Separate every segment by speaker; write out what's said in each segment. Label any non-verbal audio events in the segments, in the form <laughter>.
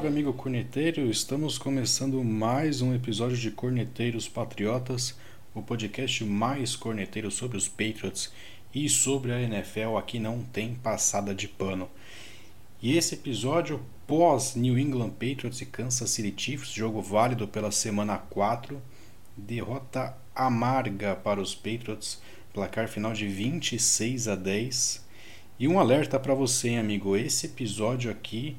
Speaker 1: Salve, amigo corneteiro! Estamos começando mais um episódio de Corneteiros Patriotas, o podcast mais corneteiro sobre os Patriots e sobre a NFL. Aqui não tem passada de pano. E esse episódio pós New England Patriots e Kansas City Chiefs, jogo válido pela semana 4, derrota amarga para os Patriots, placar final de 26 a 10. E um alerta para você, amigo, esse episódio aqui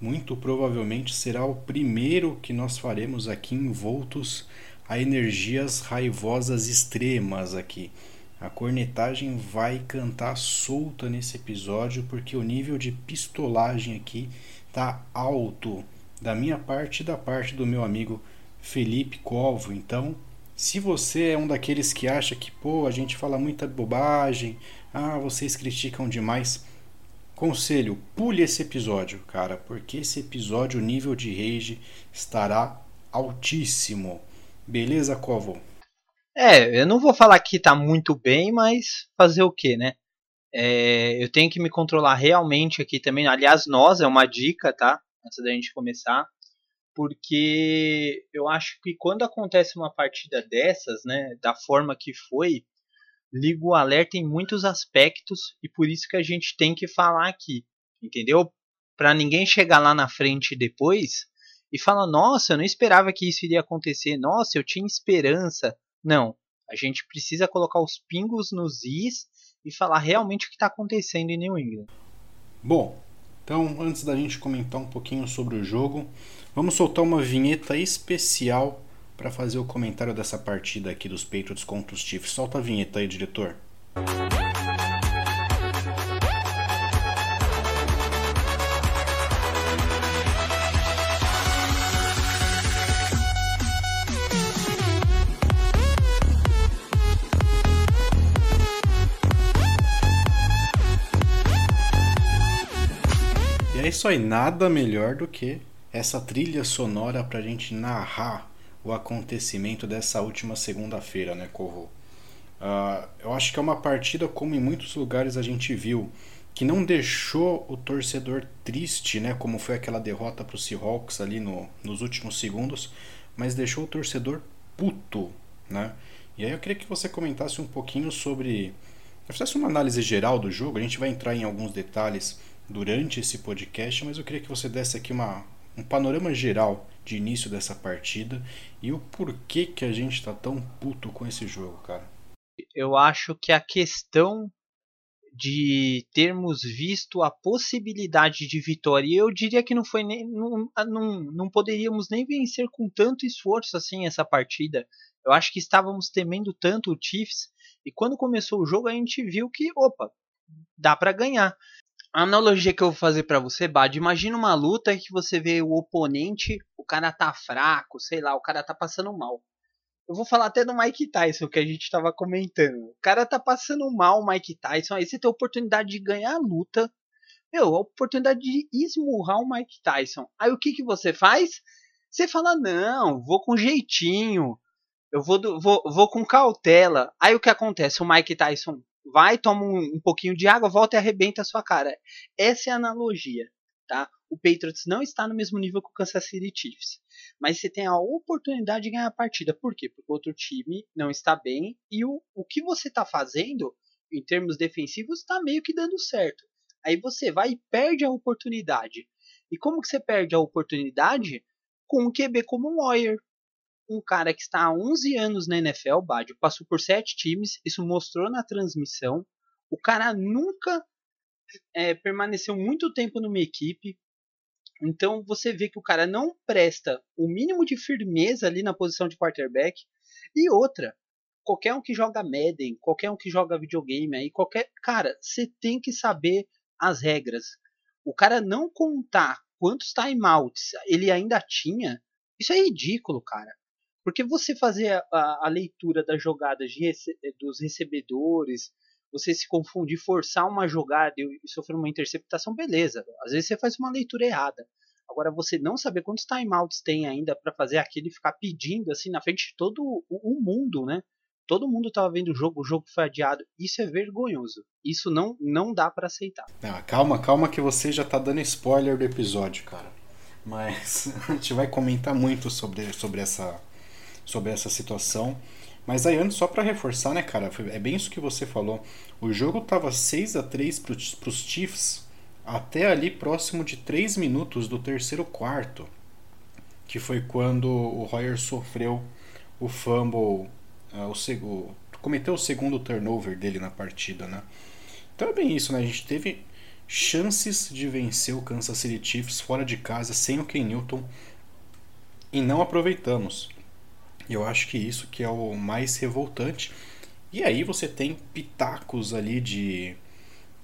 Speaker 1: muito provavelmente será o primeiro que nós faremos aqui envoltos a energias raivosas extremas aqui. A cornetagem vai cantar solta nesse episódio porque o nível de pistolagem aqui tá alto da minha parte e da parte do meu amigo Felipe Covo. Então, se você é um daqueles que acha que, pô, a gente fala muita bobagem, ah, vocês criticam demais, conselho, pule esse episódio, cara, porque esse episódio, o nível de rage estará altíssimo. Beleza, Covo?
Speaker 2: É, eu não vou falar que tá muito bem, mas fazer o que, né? É, eu tenho que me controlar realmente aqui também. Aliás, nós é uma dica, tá? Antes da gente começar. Porque eu acho que quando acontece uma partida dessas, né? Da forma que foi, liga o alerta em muitos aspectos e por isso que a gente tem que falar aqui, entendeu? Para ninguém chegar lá na frente depois e falar: nossa, eu não esperava que isso iria acontecer, nossa, eu tinha esperança. Não. A gente precisa colocar os pingos nos is e falar realmente o que está acontecendo em New England.
Speaker 1: Bom, então antes da gente comentar um pouquinho sobre o jogo, vamos soltar uma vinheta especial para fazer o comentário dessa partida aqui dos Patriots contra os Chiefs. Solta a vinheta aí, diretor. isso aí, nada melhor do que essa trilha sonora para a gente narrar o acontecimento dessa última segunda-feira, né, Corro? Uh, eu acho que é uma partida, como em muitos lugares a gente viu, que não deixou o torcedor triste, né, como foi aquela derrota para o Seahawks ali no, nos últimos segundos, mas deixou o torcedor puto, né? E aí eu queria que você comentasse um pouquinho sobre, fizesse uma análise geral do jogo. A gente vai entrar em alguns detalhes durante esse podcast, mas eu queria que você desse aqui uma, um panorama geral de início dessa partida e o porquê que a gente está tão puto com esse jogo, cara.
Speaker 2: Eu acho que a questão de termos visto a possibilidade de vitória, e eu diria que não foi nem não, não, não poderíamos nem vencer com tanto esforço assim essa partida. Eu acho que estávamos temendo tanto o Chiefs e quando começou o jogo a gente viu que, opa, dá para ganhar. A analogia que eu vou fazer para você, Bad, imagina uma luta que você vê o oponente, o cara tá fraco, sei lá, o cara tá passando mal. Eu vou falar até do Mike Tyson, que a gente tava comentando. O cara tá passando mal, o Mike Tyson, aí você tem a oportunidade de ganhar a luta. Meu, a oportunidade de esmurrar o Mike Tyson. Aí o que que você faz? Você fala, não, vou com jeitinho. Eu vou, vou, vou com cautela. Aí o que acontece? O Mike Tyson vai, toma um, um pouquinho de água, volta e arrebenta a sua cara. Essa é a analogia. Tá? O Patriots não está no mesmo nível que o Kansas City Chiefs. Mas você tem a oportunidade de ganhar a partida. Por quê? Porque o outro time não está bem e o, o que você está fazendo em termos defensivos está meio que dando certo. Aí você vai e perde a oportunidade. E como que você perde a oportunidade? Com um QB como um Warrior, um cara que está há 11 anos na NFL, Badio, passou por sete times, isso mostrou na transmissão. O cara nunca é, permaneceu muito tempo numa equipe. Então você vê que o cara não presta o mínimo de firmeza ali na posição de quarterback. E outra, qualquer um que joga Madden, qualquer um que joga videogame aí, qualquer. Cara, você tem que saber as regras. O cara não contar quantos timeouts ele ainda tinha, isso é ridículo, cara. Porque você fazer a, a leitura das jogadas rece dos recebedores, você se confundir, forçar uma jogada e, e sofrer uma interceptação, beleza. Às vezes você faz uma leitura errada. Agora, você não saber quantos timeouts tem ainda para fazer aquilo e ficar pedindo assim na frente de todo o, o mundo, né? todo mundo estava vendo o jogo, o jogo foi adiado. Isso é vergonhoso. Isso não, não dá para aceitar.
Speaker 1: Ah, calma, calma que você já tá dando spoiler do episódio, cara. Mas <laughs> a gente vai comentar muito sobre, sobre, essa, sobre essa situação. Mas aí antes, só para reforçar, né, cara, é bem isso que você falou. O jogo tava 6 a 3 pros, pros Chiefs até ali próximo de 3 minutos do terceiro quarto, que foi quando o Royer sofreu o fumble, uh, o, o, cometeu o segundo turnover dele na partida, né? Então é bem isso, né? A gente teve chances de vencer o Kansas City Chiefs fora de casa sem o Ken Newton e não aproveitamos. Eu acho que isso que é o mais revoltante. E aí você tem pitacos ali de,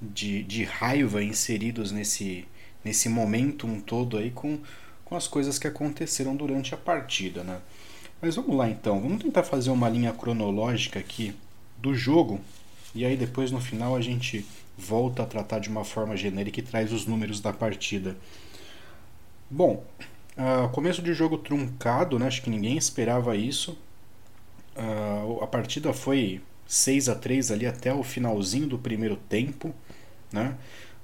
Speaker 1: de, de raiva inseridos nesse, nesse momentum todo aí com, com as coisas que aconteceram durante a partida, né? Mas vamos lá então, vamos tentar fazer uma linha cronológica aqui do jogo e aí depois no final a gente volta a tratar de uma forma genérica e traz os números da partida. Bom, Uh, começo de jogo truncado, né? acho que ninguém esperava isso. Uh, a partida foi 6 a 3 ali até o finalzinho do primeiro tempo. Né?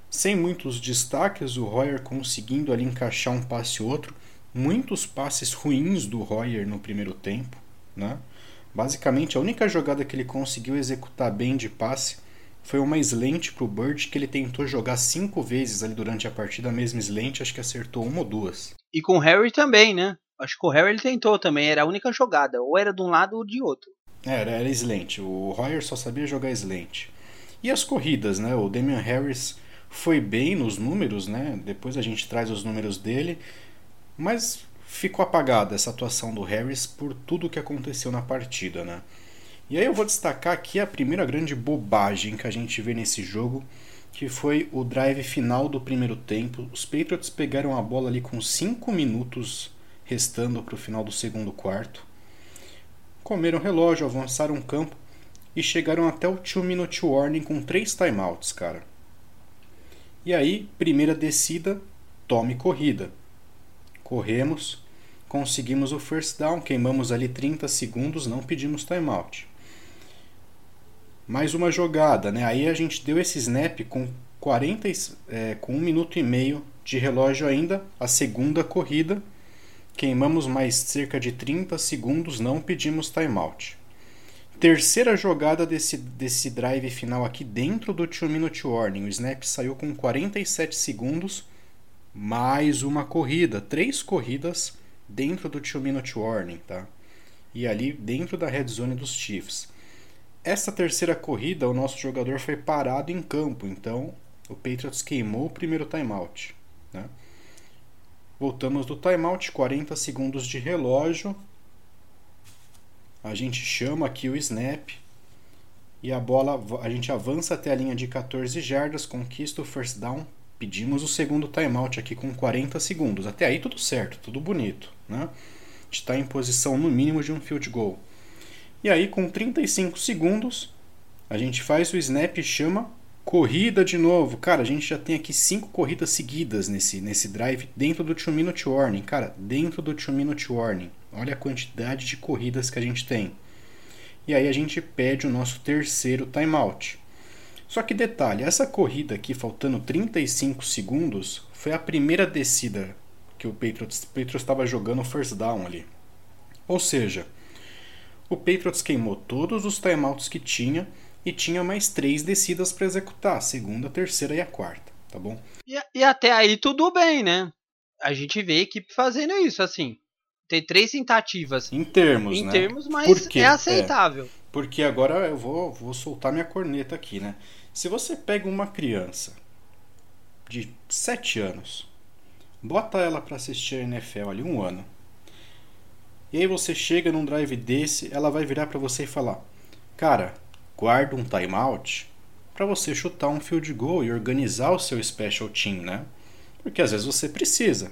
Speaker 1: Sem muitos destaques, o Royer conseguindo ali encaixar um passe ou outro. Muitos passes ruins do Royer no primeiro tempo. Né? Basicamente, a única jogada que ele conseguiu executar bem de passe foi uma slant para o Bird que ele tentou jogar cinco vezes ali durante a partida, a mesma slant, acho que acertou uma ou duas.
Speaker 2: E com o Harry também, né? Acho que o Harry ele tentou também, era a única jogada, ou era de um lado ou de outro.
Speaker 1: É, era, era slant, o Royer só sabia jogar slant. E as corridas, né? O Damian Harris foi bem nos números, né? Depois a gente traz os números dele, mas ficou apagada essa atuação do Harris por tudo que aconteceu na partida, né? E aí eu vou destacar aqui a primeira grande bobagem que a gente vê nesse jogo, que foi o drive final do primeiro tempo. Os Patriots pegaram a bola ali com 5 minutos restando para o final do segundo quarto. Comeram relógio, avançaram o campo e chegaram até o 2 minute warning com 3 timeouts, cara. E aí, primeira descida, tome corrida. Corremos, conseguimos o first down, queimamos ali 30 segundos, não pedimos timeout mais uma jogada, né? Aí a gente deu esse snap com 40, é, com um minuto e meio de relógio ainda, a segunda corrida. Queimamos mais cerca de 30 segundos, não pedimos timeout. Terceira jogada desse, desse drive final aqui dentro do 2 minute warning. O snap saiu com 47 segundos, mais uma corrida. Três corridas dentro do 2 minute warning, tá? E ali dentro da red zone dos Chiefs. Essa terceira corrida, o nosso jogador foi parado em campo, então o Patriots queimou o primeiro timeout. Né? Voltamos do timeout, 40 segundos de relógio. A gente chama aqui o snap e a bola, a gente avança até a linha de 14 jardas, conquista o first down. Pedimos o segundo timeout aqui com 40 segundos. Até aí tudo certo, tudo bonito. Né? A gente está em posição no mínimo de um field goal. E aí, com 35 segundos, a gente faz o snap e chama corrida de novo. Cara, a gente já tem aqui cinco corridas seguidas nesse, nesse drive dentro do 2 minute warning. Cara, dentro do 2 minute warning. Olha a quantidade de corridas que a gente tem. E aí a gente pede o nosso terceiro timeout. Só que detalhe, essa corrida aqui, faltando 35 segundos, foi a primeira descida que o Patriots estava jogando first down ali. Ou seja, o Patriots queimou todos os timeouts que tinha e tinha mais três descidas para executar, a segunda, a terceira e a quarta, tá bom?
Speaker 2: E, e, até aí tudo bem, né? A gente vê a equipe fazendo isso, assim. Tem três tentativas.
Speaker 1: Em termos,
Speaker 2: em
Speaker 1: né?
Speaker 2: termos, mas é aceitável. É,
Speaker 1: porque agora eu vou, vou soltar minha corneta aqui, né? Se você pega uma criança de 7 anos, bota ela para assistir a NFL ali um ano, e aí você chega num drive desse, ela vai virar para você e falar: "Cara, guarda um timeout para você chutar um field goal e organizar o seu special team, né? Porque às vezes você precisa.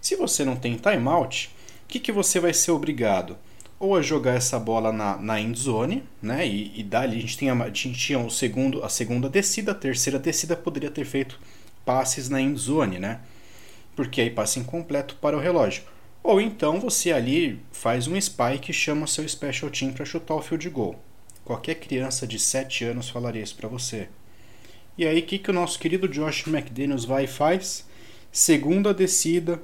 Speaker 1: Se você não tem timeout, o que, que você vai ser obrigado? Ou a jogar essa bola na, na end zone, né? E, e dali a gente tinha, a gente tinha o segundo, a segunda descida, a terceira descida poderia ter feito passes na end zone, né? Porque aí passe incompleto para o relógio. Ou então você ali faz um spike e chama seu special team para chutar o field goal. Qualquer criança de 7 anos falaria isso para você. E aí, o que, que o nosso querido Josh McDaniels vai e faz? Segunda descida,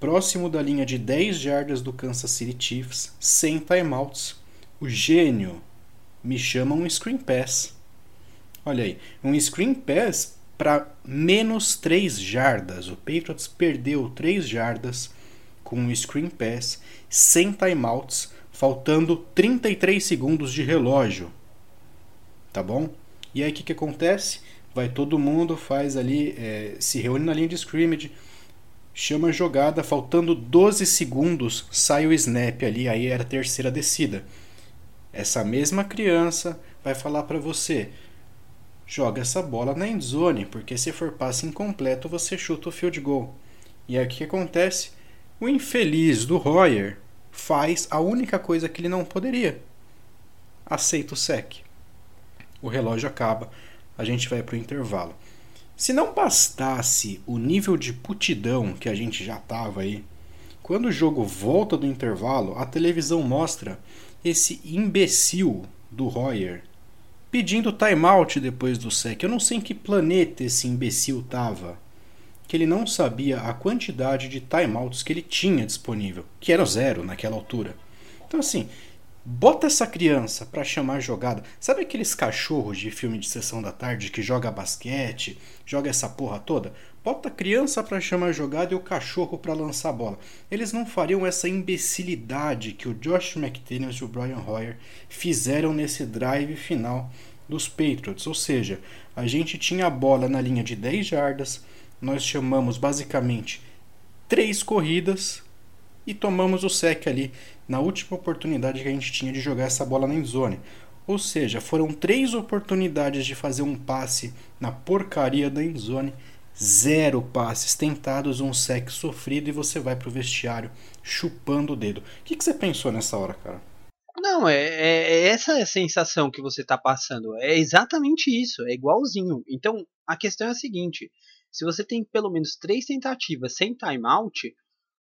Speaker 1: próximo da linha de 10 jardas do Kansas City Chiefs, sem timeouts. O gênio me chama um screen pass. Olha aí, um screen pass para menos 3 jardas. O Patriots perdeu 3 jardas com um screen pass, sem timeouts, faltando 33 segundos de relógio. Tá bom? E aí o que, que acontece? vai todo mundo, faz ali, é, se reúne na linha de scrimmage, chama a jogada, faltando 12 segundos, sai o snap ali, aí era a terceira descida. Essa mesma criança vai falar para você: joga essa bola na end zone, porque se for passe incompleto, você chuta o field goal. E aí o que acontece? O infeliz do Royer faz a única coisa que ele não poderia. Aceita o sec. O relógio acaba a gente vai para o intervalo. Se não bastasse o nível de putidão que a gente já tava aí, quando o jogo volta do intervalo, a televisão mostra esse imbecil do Royer pedindo timeout depois do sec. Eu não sei em que planeta esse imbecil tava, que ele não sabia a quantidade de timeouts que ele tinha disponível, que era zero naquela altura. Então assim, Bota essa criança para chamar jogada. Sabe aqueles cachorros de filme de sessão da tarde que joga basquete, joga essa porra toda? Bota a criança para chamar jogada e o cachorro para lançar a bola. Eles não fariam essa imbecilidade que o Josh McDaniels e o Brian Hoyer fizeram nesse drive final dos Patriots. Ou seja, a gente tinha a bola na linha de 10 jardas, nós chamamos basicamente três corridas e tomamos o sec ali na última oportunidade que a gente tinha de jogar essa bola na endzone. Ou seja, foram três oportunidades de fazer um passe na porcaria da endzone, zero passes tentados, um sec sofrido e você vai pro vestiário chupando o dedo. O que, que você pensou nessa hora, cara?
Speaker 2: Não, é, é, é essa sensação que você está passando. É exatamente isso, é igualzinho. Então, a questão é a seguinte: se você tem pelo menos três tentativas sem timeout,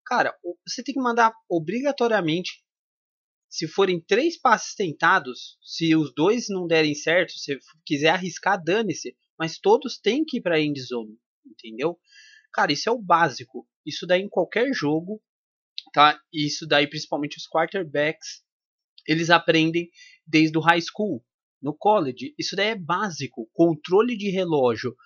Speaker 2: Cara, você tem que mandar obrigatoriamente. Se forem três passes tentados, se os dois não derem certo, se quiser arriscar, dane-se. Mas todos têm que ir para end zone, entendeu? Cara, isso é o básico. Isso daí em qualquer jogo, tá? Isso daí principalmente os quarterbacks, eles aprendem desde o high school, no college. Isso daí é básico. Controle de relógio.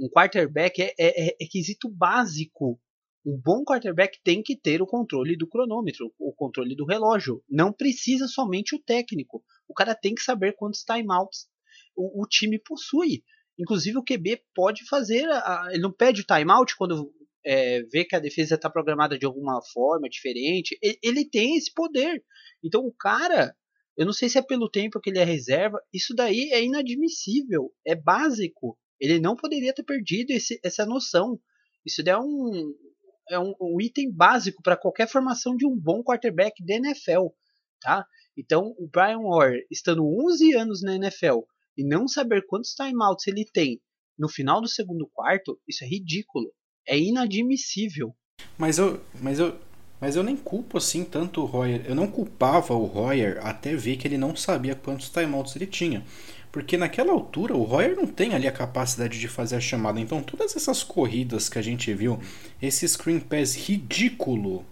Speaker 2: Um quarterback é, é, é, quesito básico um bom quarterback tem que ter o controle do cronômetro, o controle do relógio. Não precisa somente o técnico. O cara tem que saber quantos timeouts o, o time possui. Inclusive o QB pode fazer, a, ele não pede o timeout quando é, vê que a defesa está programada de alguma forma diferente. Ele, ele tem esse poder. Então o cara, eu não sei se é pelo tempo que ele é reserva, isso daí é inadmissível, é básico. Ele não poderia ter perdido esse, essa noção. Isso é um, é um, um item básico para qualquer formação de um bom quarterback da NFL, tá? Então, o Brian Hoyer, estando 11 anos na NFL e não saber quantos timeouts ele tem no final do segundo quarto, isso é ridículo. É inadmissível.
Speaker 1: Mas eu, mas eu, mas eu nem culpo assim tanto o Royer. Eu não culpava o Royer até ver que ele não sabia quantos timeouts ele tinha. Porque naquela altura o Royer não tem ali a capacidade de fazer a chamada. Então todas essas corridas que a gente viu, esse screen pass ridículo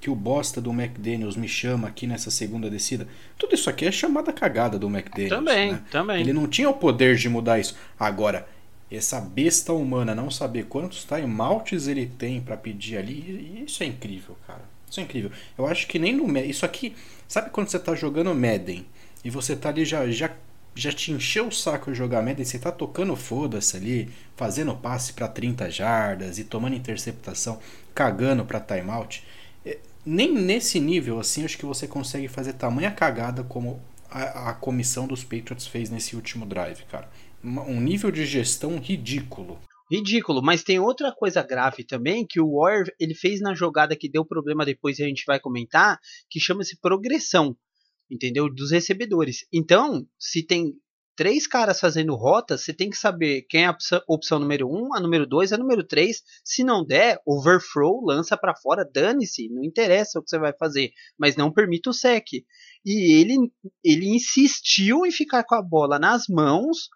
Speaker 1: que o bosta do McDaniels me chama aqui nessa segunda descida, tudo isso aqui é chamada cagada do McDaniels.
Speaker 2: Também,
Speaker 1: né?
Speaker 2: também.
Speaker 1: Ele não tinha o poder de mudar isso. Agora, essa besta humana não saber quantos timeouts ele tem para pedir ali, isso é incrível, cara. Isso é incrível. Eu acho que nem no isso aqui, sabe quando você tá jogando Madden e você tá ali já já já te encheu o saco jogar Madden, você tá tocando foda-se ali, fazendo passe para 30 jardas e tomando interceptação, cagando para timeout. É, nem nesse nível assim acho que você consegue fazer tamanha cagada como a, a comissão dos Patriots fez nesse último drive, cara. Um nível de gestão ridículo.
Speaker 2: Ridículo, mas tem outra coisa grave também que o Warrior ele fez na jogada que deu problema depois a gente vai comentar, que chama-se progressão entendeu? Dos recebedores. Então, se tem três caras fazendo rota, você tem que saber quem é a opção, opção número um, a número dois, a número três. Se não der, overthrow, lança para fora, dane-se, não interessa o que você vai fazer, mas não permita o sec. E ele, ele insistiu em ficar com a bola nas mãos.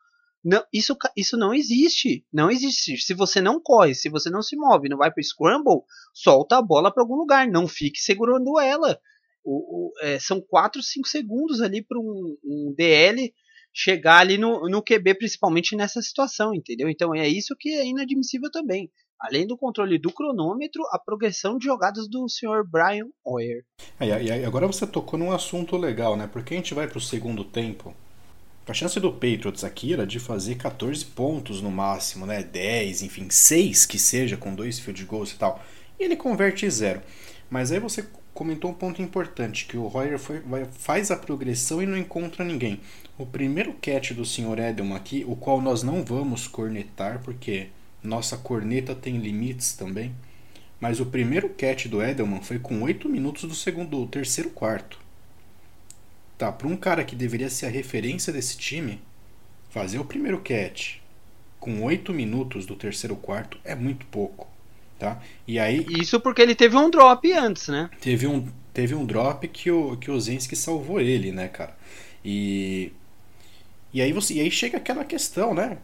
Speaker 2: Não, isso, isso não existe. Não existe. Se você não corre, se você não se move, não vai para scramble, solta a bola para algum lugar. Não fique segurando ela. O, o, é, são 4, 5 segundos ali para um, um DL chegar ali no, no QB, principalmente nessa situação, entendeu? Então é isso que é inadmissível também. Além do controle do cronômetro, a progressão de jogadas do Sr. Brian Hoyer.
Speaker 1: É, e agora você tocou num assunto legal, né? Porque a gente vai para o segundo tempo. A chance do Patriots aqui era de fazer 14 pontos no máximo, né? 10, enfim, 6 que seja, com dois field goals e tal. E ele converte zero. Mas aí você comentou um ponto importante, que o Royer foi, vai, faz a progressão e não encontra ninguém. O primeiro catch do Sr. Edelman aqui, o qual nós não vamos cornetar, porque nossa corneta tem limites também. Mas o primeiro catch do Edelman foi com 8 minutos do segundo, do terceiro quarto. Tá, para um cara que deveria ser a referência desse time, fazer o primeiro catch com 8 minutos do terceiro quarto é muito pouco. Tá? E aí
Speaker 2: Isso porque ele teve um drop antes, né?
Speaker 1: Teve um, teve um drop que o que o Zenski salvou ele, né, cara? E e aí você e aí chega aquela questão, né?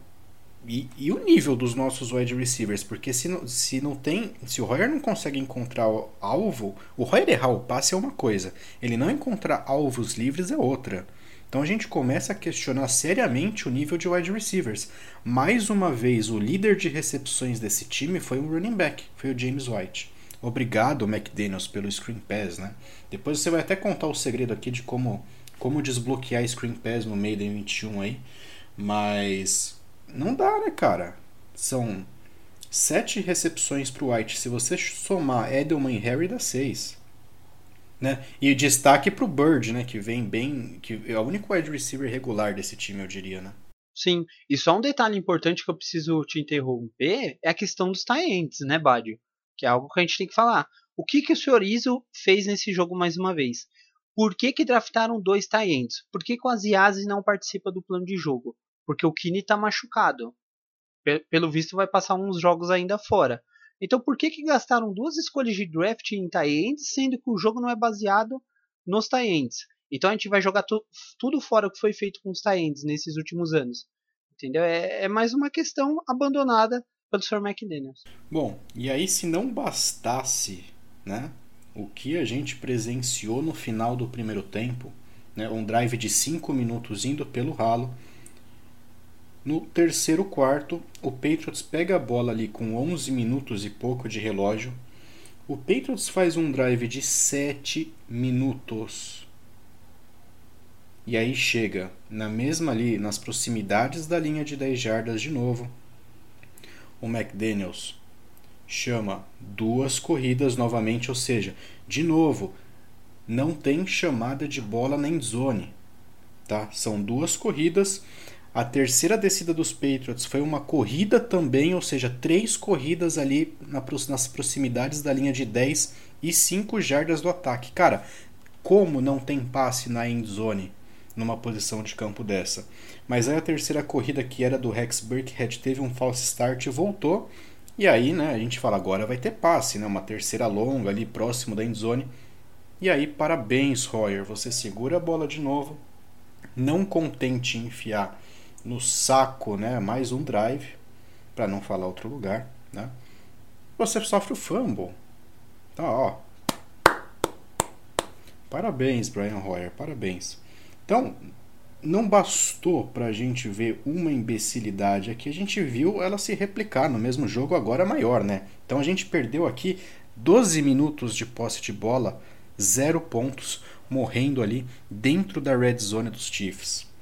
Speaker 1: E, e, o nível dos nossos wide receivers, porque se não, se não tem, se o Royer não consegue encontrar o alvo, o Royer errar o passe é uma coisa, ele não encontrar alvos livres é outra. Então a gente começa a questionar seriamente o nível de wide receivers. Mais uma vez, o líder de recepções desse time foi o running back, foi o James White. Obrigado, McDaniels, pelo screen pass, né? Depois você vai até contar o segredo aqui de como, como desbloquear screen pass no meio da 21 aí. Mas não dá, né, cara? São sete recepções para o White. Se você somar Edelman e Harry, dá seis. Né? E destaque para o Bird, né? Que vem bem. que é o único wide receiver regular desse time, eu diria, né?
Speaker 2: Sim, e só um detalhe importante que eu preciso te interromper é a questão dos tie-ends, né, Badio? Que é algo que a gente tem que falar. O que, que o Sr. Izzo fez nesse jogo mais uma vez? Por que, que draftaram dois tie-ends? Por que, que o Aziazi não participa do plano de jogo? Porque o Kine está machucado. Pelo visto, vai passar uns jogos ainda fora. Então por que, que gastaram duas escolhas de draft em tie-ends, sendo que o jogo não é baseado nos tie-ends? Então a gente vai jogar tu, tudo fora o que foi feito com os tie-ends nesses últimos anos. Entendeu? É, é, mais uma questão abandonada pelo Sr. McDaniels.
Speaker 1: Bom, e aí se não bastasse né, o que a gente presenciou no final do primeiro tempo, né, um drive de 5 minutos indo pelo ralo, no terceiro quarto, o Patriots pega a bola ali com 11 minutos e pouco de relógio. O Patriots faz um drive de 7 minutos. E aí chega na mesma ali, nas proximidades da linha de 10 jardas de novo. O McDaniels chama duas corridas novamente, ou seja, de novo, não tem chamada de bola na endzone, tá? São duas corridas a terceira descida dos Patriots foi uma corrida também, ou seja, três corridas ali nas proximidades da linha de 10 e 5 jardas do ataque. Cara, como não tem passe na end zone numa posição de campo dessa? Mas aí a terceira corrida, que era do Rex Burkhead, teve um false start e voltou. E aí, né, a gente fala, agora vai ter passe, né? Uma terceira longa ali próximo da end zone. E aí, parabéns, Royer. Você segura a bola de novo. Não contente em enfiar no saco, né? Mais um drive, para não falar outro lugar, né? Você sofre o fumble. Tá, ó. Parabéns, Brian Hoyer, parabéns. Então, não bastou para a gente ver uma imbecilidade aqui, a gente viu ela se replicar no mesmo jogo, agora maior, né? Então a gente perdeu aqui 12 minutos de posse de bola, zero pontos, morrendo ali dentro da red zone dos Chiefs.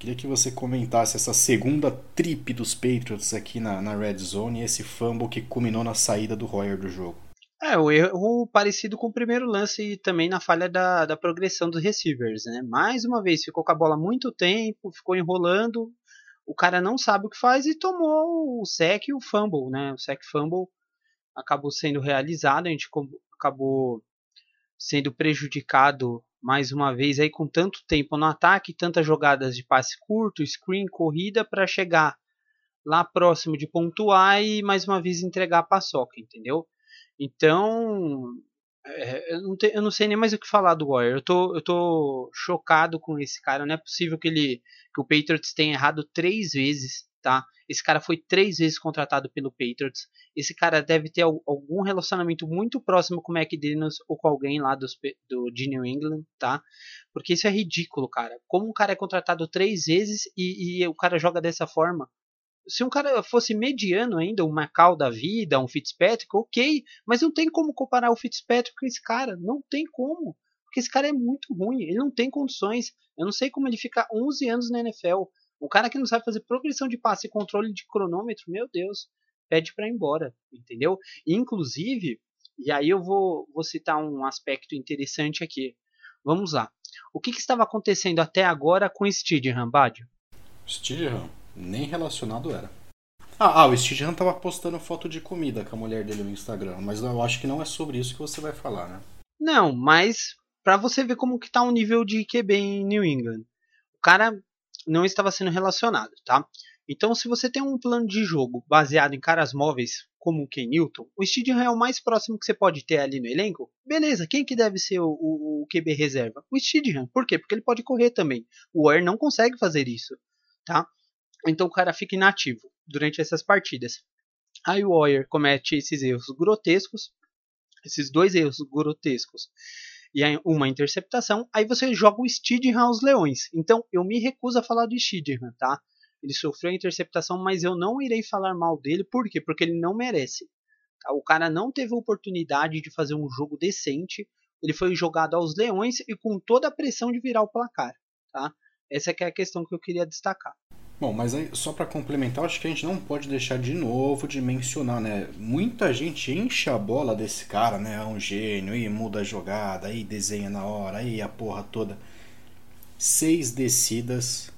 Speaker 1: Queria que você comentasse essa segunda trip dos Patriots aqui na, na Red Zone e esse fumble que culminou na saída do Royer do jogo.
Speaker 2: É, o erro parecido com o primeiro lance e também na falha da, da progressão dos receivers, né? Mais uma vez, ficou com a bola muito tempo, ficou enrolando, o cara não sabe o que faz e tomou o sec e o fumble, né? O sec fumble acabou sendo realizado, a gente acabou sendo prejudicado mais uma vez aí com tanto tempo no ataque, tantas jogadas de passe curto, screen, corrida para chegar lá próximo de pontuar e mais uma vez entregar a paçoca, entendeu? Então, é, eu, não te, eu, não sei nem mais o que falar do Warrior. Eu tô, eu tô chocado com esse cara. Não é possível que ele que o Patriots tenha errado três vezes, tá? Esse cara foi três vezes contratado pelo Patriots. Esse cara deve ter algum relacionamento muito próximo com o McDaniels ou com alguém lá dos, do, de New England, tá? Porque isso é ridículo, cara. Como um cara é contratado três vezes e, e o cara joga dessa forma? se um cara fosse mediano ainda, um Macau da vida, um Fitzpatrick, ok, mas não tem como comparar o Fitzpatrick com esse cara, não tem como, porque esse cara é muito ruim, ele não tem condições, eu não sei como ele fica 11 anos na NFL, um cara que não sabe fazer progressão de passe e controle de cronômetro, meu Deus, pede para ir embora, entendeu? Inclusive, e aí eu vou, vou citar um aspecto interessante aqui, vamos lá, o que, que estava acontecendo até agora com o Stidham, Badio?
Speaker 1: Stidham? Nem relacionado era. Ah, ah o Stidham tava postando foto de comida com a mulher dele no Instagram, mas eu acho que não é sobre isso que você vai falar, né?
Speaker 2: Não, mas para você ver como que tá o nível de QB em New England. O cara não estava sendo relacionado, tá? Então, se você tem um plano de jogo baseado em caras móveis como o Ken Newton, o Stidham é o mais próximo que você pode ter ali no elenco. Beleza, quem que deve ser o, o, o QB reserva? O Stidham. Por quê? Porque ele pode correr também. O Ware não consegue fazer isso, tá? Então o cara fica inativo durante essas partidas. Aí o Warrior comete esses erros grotescos, esses dois erros grotescos e uma interceptação. Aí você joga o Stidham aos Leões. Então eu me recuso a falar do Stidham, tá? Ele sofreu a interceptação, mas eu não irei falar mal dele. Por quê? Porque ele não merece. Tá? O cara não teve oportunidade de fazer um jogo decente. Ele foi jogado aos Leões e com toda a pressão de virar o placar. Tá? Essa é a questão que eu queria destacar.
Speaker 1: Bom, mas aí, só para complementar, acho que a gente não pode deixar de novo de mencionar, né? Muita gente enche a bola desse cara, né? É um gênio, e muda a jogada, aí desenha na hora, aí a porra toda. Seis descidas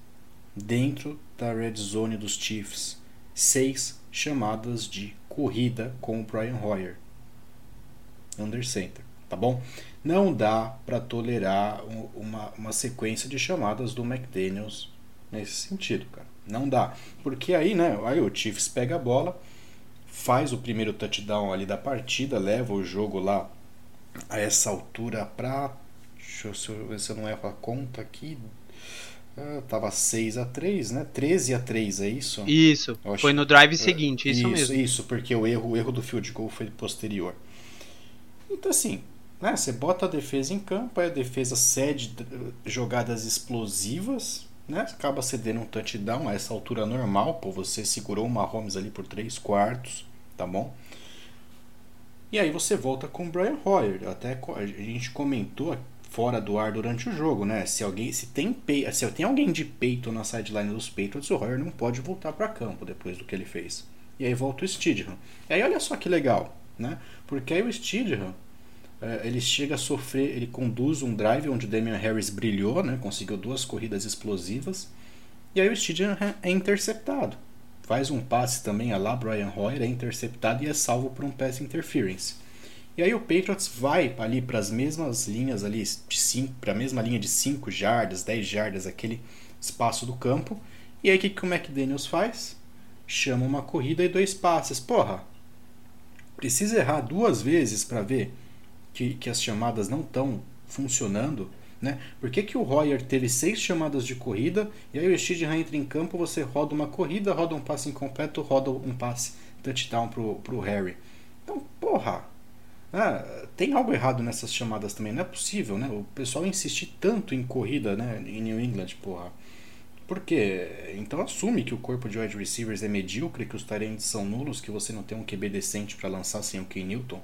Speaker 1: dentro da red zone dos Chiefs. Seis chamadas de corrida com o Brian Hoyer. Under center, tá bom? Não dá para tolerar uma, uma sequência de chamadas do McDaniels nesse sentido, cara. Não dá. Porque aí, né, aí o Chiefs pega a bola, faz o primeiro touchdown ali da partida, leva o jogo lá a essa altura pra. Deixa eu ver se eu não erro a conta aqui. Ah, tava 6 a 3 né? 13 a 3 é isso?
Speaker 2: Isso. Foi no drive é, seguinte, isso,
Speaker 1: isso
Speaker 2: mesmo.
Speaker 1: Isso, porque o erro, o erro do field goal foi posterior. Então, assim, né, você bota a defesa em campo, aí a defesa cede jogadas explosivas, né? Acaba cedendo um touchdown a essa altura normal, pô, você segurou o Mahomes ali por 3 quartos, tá bom? E aí você volta com o Brian Hoyer. Até a gente comentou fora do ar durante o jogo, né? Se alguém se tem se tem alguém de peito na sideline dos Patriots, o Hoyer não pode voltar para campo depois do que ele fez. E aí volta o Stidham. E aí olha só que legal, né? Porque aí o Stidham ele chega a sofrer, ele conduz um drive onde Damian Harris brilhou, né, conseguiu duas corridas explosivas, e aí o Stidham é interceptado. Faz um passe também a lá Brian Hoyer, é interceptado e é salvo por um pass interference. E aí o Patriots vai ali para as mesmas linhas ali para a mesma linha de 5 jardas, 10 jardas, aquele espaço do campo. E aí o que, que o McDaniels faz? Chama uma corrida e dois passes. Porra, precisa errar duas vezes para ver que, que as chamadas não estão funcionando, né? Por que, que o Royer teve seis chamadas de corrida e aí o Stidham entra em campo, você roda uma corrida, roda um passe incompleto, roda um passe touchdown pro, pro Harry. Então, porra, ah, tem algo errado nessas chamadas também, não é possível, né? O pessoal insistir tanto em corrida, né, em New England, porra. Por quê? Então assume que o corpo de wide receivers é medíocre, que os talentos são nulos, que você não tem um QB decente para lançar sem o Ken Newton.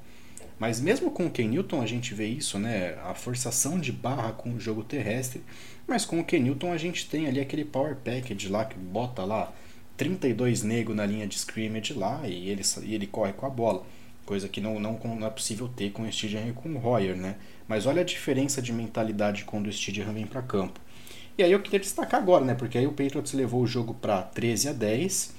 Speaker 1: Mas mesmo com o Ken Newton a gente vê isso, né? A forçação de barra com o jogo terrestre. Mas com o Ken Newton a gente tem ali aquele power package lá que bota lá 32 nego na linha de scrimmage lá e ele, e ele corre com a bola. Coisa que não, não, não é possível ter com o Stidham e com o Royer, né? Mas olha a diferença de mentalidade quando o Stidham vem para campo. E aí eu queria destacar agora, né? Porque aí o Patriots levou o jogo para 13 a 10.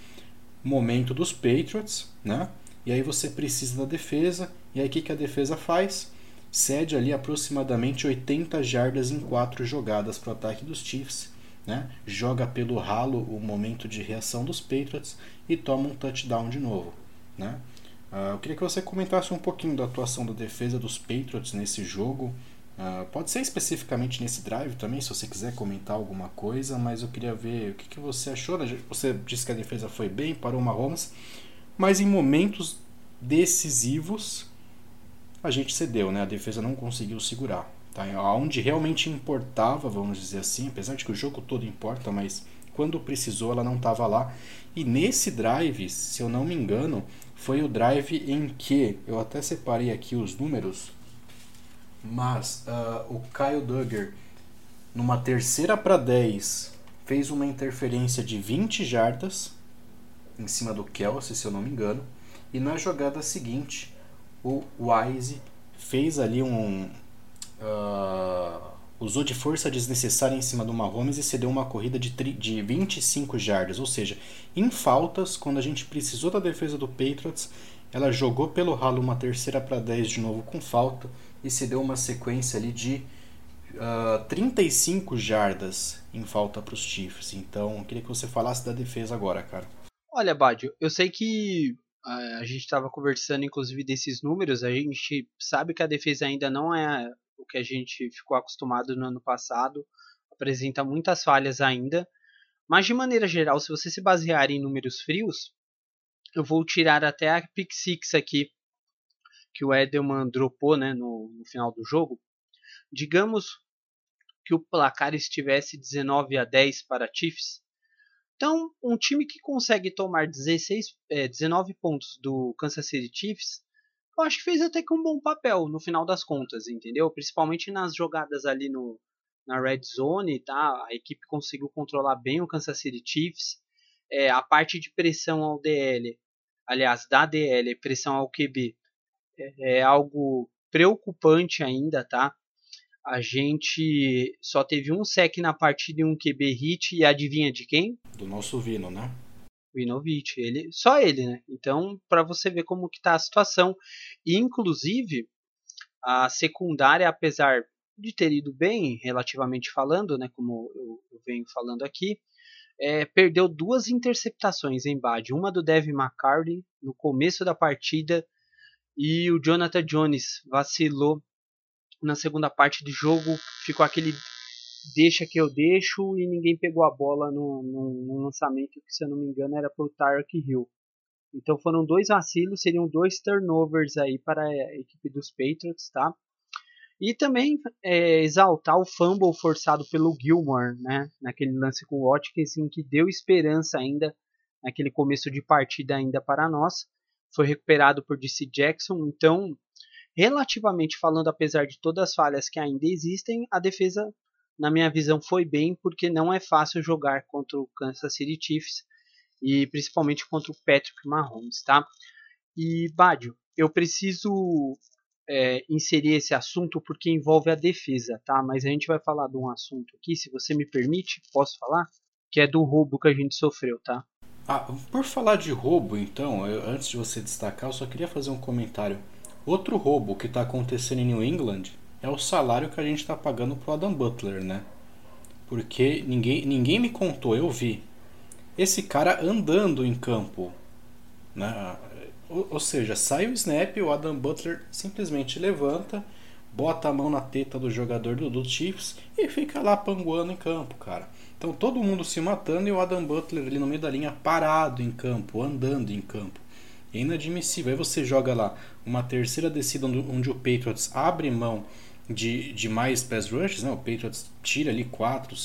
Speaker 1: Momento dos Patriots, né? E aí você precisa da defesa. E aí o que, que a defesa faz? cede ali aproximadamente 80 jardas em quatro jogadas para o ataque dos Chiefs. Né? Joga pelo ralo o momento de reação dos Patriots e toma um touchdown de novo. Né? Uh, eu queria que você comentasse um pouquinho da atuação da defesa dos Patriots nesse jogo. Uh, pode ser especificamente nesse drive também, se você quiser comentar alguma coisa, mas eu queria ver o que, que você achou. Né? Você disse que a defesa foi bem, parou o Mahomes, mas em momentos decisivos a gente cedeu, né? A defesa não conseguiu segurar. Tá? Onde realmente importava, vamos dizer assim, apesar de que o jogo todo importa, mas quando precisou ela não estava lá. E nesse drive, se eu não me engano, foi o drive em que eu até separei aqui os números, mas uh, o Kyle Duggar, numa terceira para 10, fez uma interferência de 20 jardas em cima do Kelsey, se eu não me engano, e na jogada seguinte o Wise fez ali um. Uh, usou de força desnecessária em cima do Mahomes e cedeu uma corrida de, de 25 jardas. Ou seja, em faltas, quando a gente precisou da defesa do Patriots, ela jogou pelo ralo uma terceira para 10 de novo com falta e cedeu uma sequência ali de uh, 35 jardas em falta para os Chiefs. Então, eu queria que você falasse da defesa agora, cara.
Speaker 2: Olha, Badio, eu sei que a gente estava conversando inclusive desses números, a gente sabe que a defesa ainda não é o que a gente ficou acostumado no ano passado, apresenta muitas falhas ainda, mas de maneira geral, se você se basear em números frios, eu vou tirar até a pick aqui que o Edelman dropou né, no, no final do jogo. Digamos que o placar estivesse 19 a 10 para Chiefs, então, um time que consegue tomar 16, é, 19 pontos do Kansas City Chiefs, eu acho que fez até que um bom papel no final das contas, entendeu? Principalmente nas jogadas ali no, na red zone, tá? A equipe conseguiu controlar bem o Kansas City Chiefs. É, a parte de pressão ao DL, aliás, da DL, pressão ao QB, é, é algo preocupante ainda, tá? A gente só teve um sec na partida e um QB hit, e adivinha de quem?
Speaker 1: Do nosso Vino, né?
Speaker 2: Vinovich, ele, só ele, né? Então, para você ver como que tá a situação. E, inclusive, a secundária, apesar de ter ido bem, relativamente falando, né, como eu, eu venho falando aqui, é, perdeu duas interceptações em Bad. Uma do Devin McCarty no começo da partida e o Jonathan Jones vacilou na segunda parte do jogo ficou aquele deixa que eu deixo e ninguém pegou a bola no, no, no lançamento que se eu não me engano era para o Tarek Hill. Então foram dois vacilos, seriam dois turnovers aí para a equipe dos Patriots, tá? E também é, exaltar o fumble forçado pelo Gilmore, né? Naquele lance com o Watkins, em que deu esperança ainda naquele começo de partida ainda para nós. Foi recuperado por DC Jackson, então relativamente falando, apesar de todas as falhas que ainda existem, a defesa, na minha visão, foi bem, porque não é fácil jogar contra o Kansas City Chiefs e principalmente contra o Patrick Mahomes, tá? E Badio, eu preciso é, inserir esse assunto porque envolve a defesa, tá? Mas a gente vai falar de um assunto aqui, se você me permite, posso falar? Que é do roubo que a gente sofreu, tá?
Speaker 1: Ah, por falar de roubo, então, eu, antes de você destacar, eu só queria fazer um comentário. Outro roubo que está acontecendo em New England é o salário que a gente está pagando pro Adam Butler, né? Porque ninguém, ninguém me contou, eu vi. Esse cara andando em campo. Né? Ou, ou seja, sai o snap, o Adam Butler simplesmente levanta, bota a mão na teta do jogador do, do Chiefs e fica lá panguando em campo, cara. Então todo mundo se matando e o Adam Butler ali no meio da linha parado em campo, andando em campo. É inadmissível. Aí você joga lá uma terceira descida onde o Patriots abre mão de, de mais pass rushes, né? o Patriots tira ali quatro,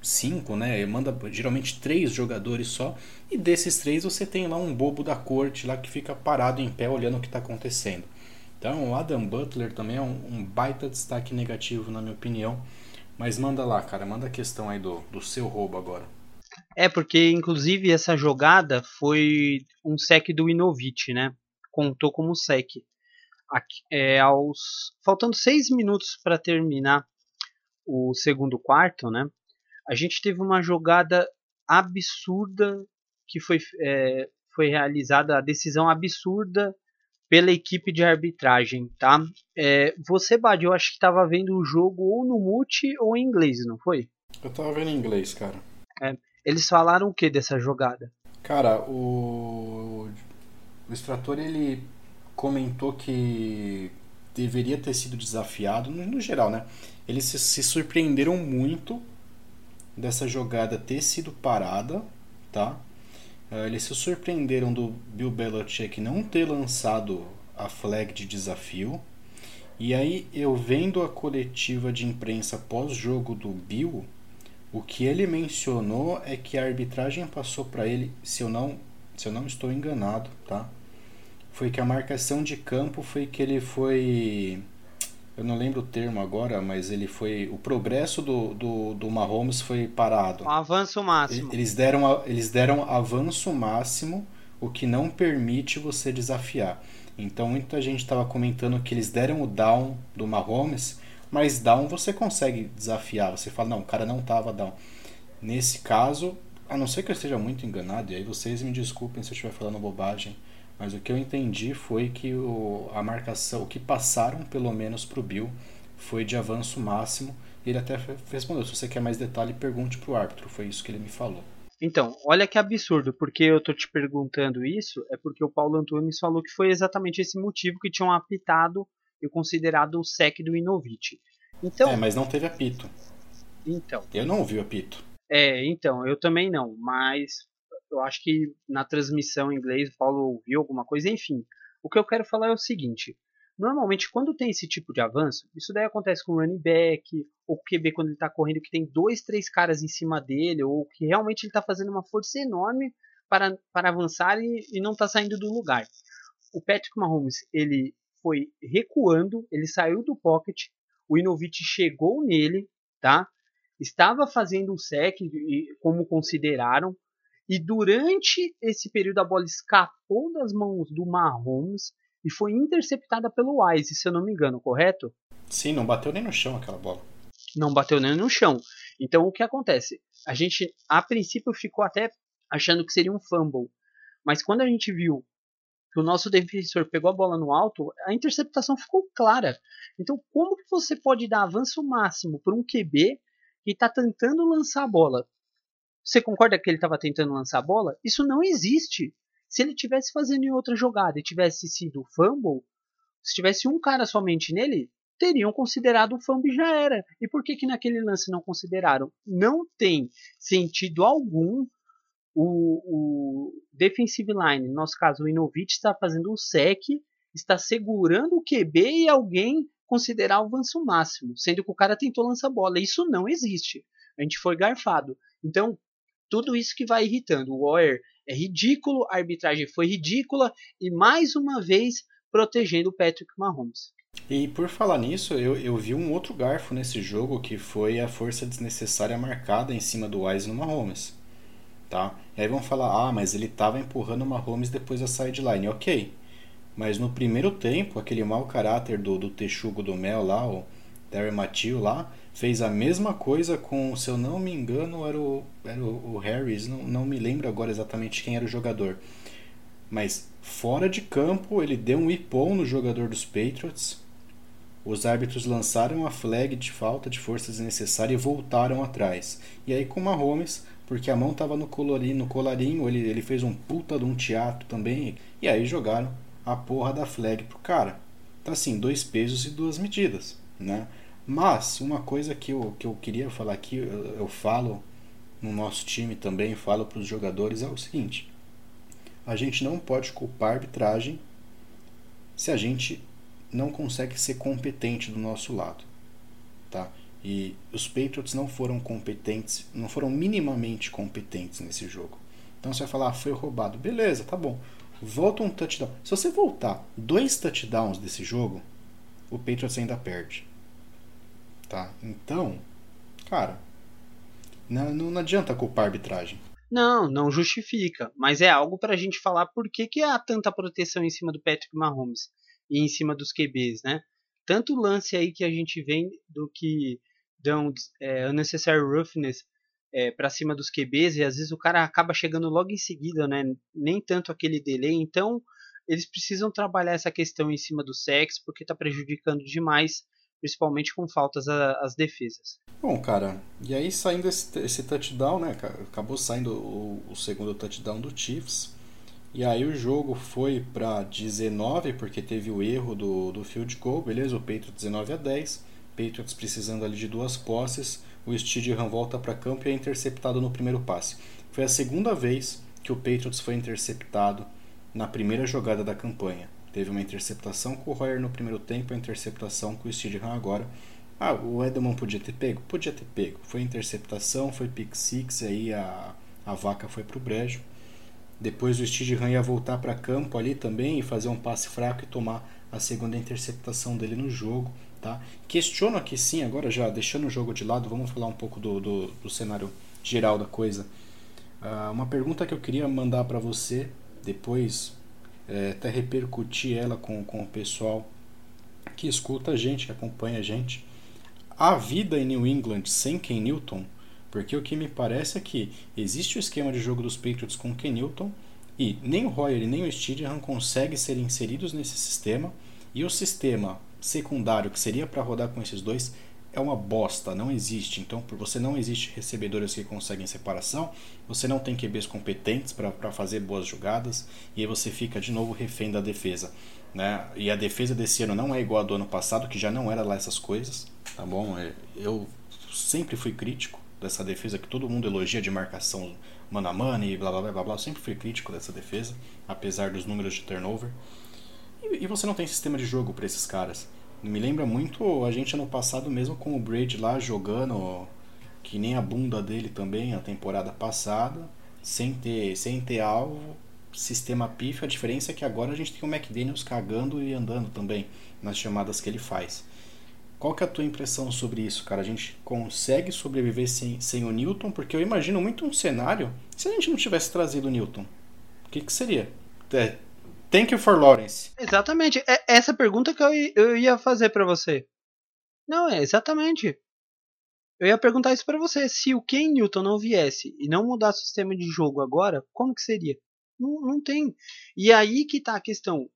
Speaker 1: cinco, né? manda geralmente três jogadores só, e desses três você tem lá um bobo da corte lá que fica parado em pé olhando o que está acontecendo. Então o Adam Butler também é um, um, baita destaque negativo na minha opinião. Mas manda lá, cara, manda a questão aí do, do seu roubo agora.
Speaker 2: É, porque inclusive essa jogada foi um sec do Inovich, né? Contou como sec. Aqui, é, aos, faltando seis minutos para terminar o segundo quarto, né? A gente teve uma jogada absurda que foi, é, foi realizada, a decisão absurda pela equipe de arbitragem, tá? É, você, Bad, eu acho que estava vendo o jogo ou no mute ou em inglês, não foi?
Speaker 1: Eu tava vendo em inglês, cara.
Speaker 2: É, eles falaram o que dessa jogada?
Speaker 1: Cara, o, o extrator ele comentou que deveria ter sido desafiado, no, no geral, né? Eles se, se surpreenderam muito dessa jogada ter sido parada, tá? Eh, eles se surpreenderam do Bill Belichick não ter lançado a flag de desafio. E aí eu vendo a coletiva de imprensa pós-jogo do Bill, o que ele mencionou é que a arbitragem passou para ele, se eu não, se eu não estou enganado, tá? Foi que a marcação de campo foi que ele foi eu não lembro o termo agora, mas ele foi. O progresso do, do, do Mahomes foi parado.
Speaker 2: Um avanço máximo.
Speaker 1: Eles deram, eles deram avanço máximo, o que não permite você desafiar. Então muita gente estava comentando que eles deram o down do Mahomes, mas down você consegue desafiar. Você fala, não, o cara não estava down. Nesse caso, a não ser que eu esteja muito enganado, e aí vocês me desculpem se eu estiver falando bobagem mas o que eu entendi foi que o, a marcação, o que passaram pelo menos para o Bill foi de avanço máximo. Ele até respondeu: se você quer mais detalhe, pergunte para o árbitro. Foi isso que ele me falou.
Speaker 2: Então, olha que absurdo, porque eu tô te perguntando isso, é porque o Paulo Antunes falou que foi exatamente esse motivo que tinham apitado e considerado o sec do Inovit. Então,
Speaker 1: é, mas não teve apito.
Speaker 2: Então.
Speaker 1: Eu não ouvi o apito.
Speaker 2: É, então, eu também não, mas eu acho que na transmissão em inglês o Paulo ouviu alguma coisa, enfim. O que eu quero falar é o seguinte: normalmente quando tem esse tipo de avanço, isso daí acontece com o running back, ou QB quando ele está correndo que tem dois, três caras em cima dele, ou que realmente ele está fazendo uma força enorme para, para avançar e, e não está saindo do lugar. O Patrick Mahomes ele foi recuando, ele saiu do pocket, o Inovich chegou nele, tá? Estava fazendo o sec, como consideraram, e durante esse período a bola escapou das mãos do Mahomes e foi interceptada pelo Wise, se eu não me engano, correto?
Speaker 1: Sim, não bateu nem no chão aquela bola.
Speaker 2: Não bateu nem no chão. Então o que acontece? A gente a princípio ficou até achando que seria um fumble, mas quando a gente viu que o nosso defensor pegou a bola no alto, a interceptação ficou clara. Então como que você pode dar avanço máximo para um QB que está tentando lançar a bola? Você concorda que ele estava tentando lançar a bola? Isso não existe. Se ele tivesse fazendo em outra jogada e tivesse sido fumble, se tivesse um cara somente nele, teriam considerado o fumble já era. E por que que naquele lance não consideraram? Não tem sentido algum o, o defensive line, no nosso caso o Inovich, está fazendo um sec, está segurando o QB e alguém considerar o avanço máximo, sendo que o cara tentou lançar bola. Isso não existe. A gente foi garfado. Então, tudo isso que vai irritando. O Warrior é ridículo, a arbitragem foi ridícula e mais uma vez protegendo o Patrick Mahomes.
Speaker 1: E por falar nisso, eu, eu vi um outro garfo nesse jogo que foi a força desnecessária marcada em cima do Wise no Mahomes. Tá? E aí vão falar, ah, mas ele estava empurrando o Mahomes depois da sideline. Ok. Mas no primeiro tempo, aquele mau caráter do, do texugo do Mel lá, o Terry Matthew lá, fez a mesma coisa com, se eu não me engano, era o, era o, Harris, não, não me lembro agora exatamente quem era o jogador. Mas fora de campo, ele deu um ipom no jogador dos Patriots. Os árbitros lançaram a flag de falta de forças necessárias e voltaram atrás. E aí com o Mahomes, porque a mão estava no no colarinho ele, ele fez um puta de um teatro também. E aí jogaram a porra da flag pro cara. Tá assim, dois pesos e duas medidas, né? Mas uma coisa que eu, que eu queria falar aqui, eu, eu falo no nosso time também, falo para os jogadores, é o seguinte: a gente não pode culpar a arbitragem se a gente não consegue ser competente do nosso lado. Tá? E os Patriots não foram competentes, não foram minimamente competentes nesse jogo. Então você vai falar, ah, foi roubado. Beleza, tá bom. Volta um touchdown. Se você voltar dois touchdowns desse jogo, o Patriots ainda perde. Tá? Então, cara, não, não adianta culpar a arbitragem.
Speaker 2: Não, não justifica, mas é algo para a gente falar por que, que há tanta proteção em cima do Patrick Mahomes e em cima dos QBs, né? Tanto lance aí que a gente vem do que dão é, unnecessary roughness é, para cima dos QBs e às vezes o cara acaba chegando logo em seguida, né? Nem tanto aquele delay. Então eles precisam trabalhar essa questão em cima do sexo, porque está prejudicando demais, principalmente com faltas às defesas.
Speaker 1: Bom, cara, e aí saindo esse, esse touchdown, né? Acabou saindo o, o segundo touchdown do Chiefs. E aí o jogo foi para 19, porque teve o erro do, do field goal, beleza? O Patriots 19 a 10. Patriots precisando ali de duas posses. O Steedham volta para campo e é interceptado no primeiro passe. Foi a segunda vez que o Patriots foi interceptado na primeira jogada da campanha. Teve uma interceptação com o Royer no primeiro tempo, a interceptação com o Steedham agora. Ah, o Edelman podia ter pego? Podia ter pego. Foi interceptação, foi pick six, aí a, a vaca foi pro brejo. Depois o Steedham ia voltar para campo ali também e fazer um passe fraco e tomar a segunda interceptação dele no jogo. Tá? Questiono aqui sim, agora já deixando o jogo de lado, vamos falar um pouco do, do, do cenário geral da coisa. Uh, uma pergunta que eu queria mandar para você, depois é, até repercutir ela com, com o pessoal que escuta a gente, que acompanha a gente a vida em New England sem Ken Newton, porque o que me parece é que existe o esquema de jogo dos Patriots com Ken Newton e nem o Royer e nem o Steedham conseguem ser inseridos nesse sistema e o sistema secundário que seria para rodar com esses dois é uma bosta, não existe. Então, por você não existe recebedores que conseguem separação, você não tem QBs competentes para fazer boas jogadas e aí você fica de novo refém da defesa. Né? E a defesa desse ano não é igual a do ano passado, que já não era lá essas coisas, tá bom? É, eu sempre fui crítico dessa defesa que todo mundo elogia de marcação mano a mano e blá blá blá blá, blá. Eu sempre fui crítico dessa defesa, apesar dos números de turnover. E, você não tem sistema de jogo para esses caras. Me lembra muito a gente ano passado mesmo com o Braid lá jogando que nem a bunda dele também a temporada passada, sem ter, sem ter alvo sistema pífio, a diferença é que agora a gente tem o McDaniels cagando e andando também nas chamadas que ele faz. Qual que é a tua impressão sobre isso, cara? A gente consegue sobreviver sem, sem o Newton? Porque eu imagino muito um cenário se a gente não tivesse trazido o Newton. O que, que seria? É, thank you for Lawrence.
Speaker 2: Exatamente. É essa pergunta que eu, ia fazer para você. Não, é exatamente. Eu ia perguntar isso para você. Se o Ken Newton não viesse e não mudasse o sistema de jogo agora, como que seria? Não, não tem. E aí que tá a questão.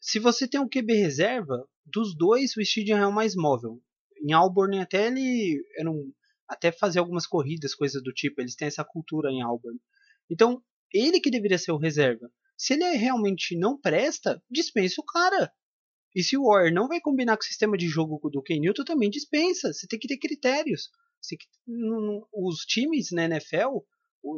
Speaker 2: Se você tem um QB reserva, dos dois, o Stadium é o mais móvel. Em Auburn até ele era um, até fazer algumas corridas, coisas do tipo. Eles têm essa cultura em Auburn. Então, ele que deveria ser o reserva. Se ele realmente não presta, dispensa o cara. E se o Warrior não vai combinar com o sistema de jogo do Ken Newton, também dispensa. Você tem que ter critérios. Os times na NFL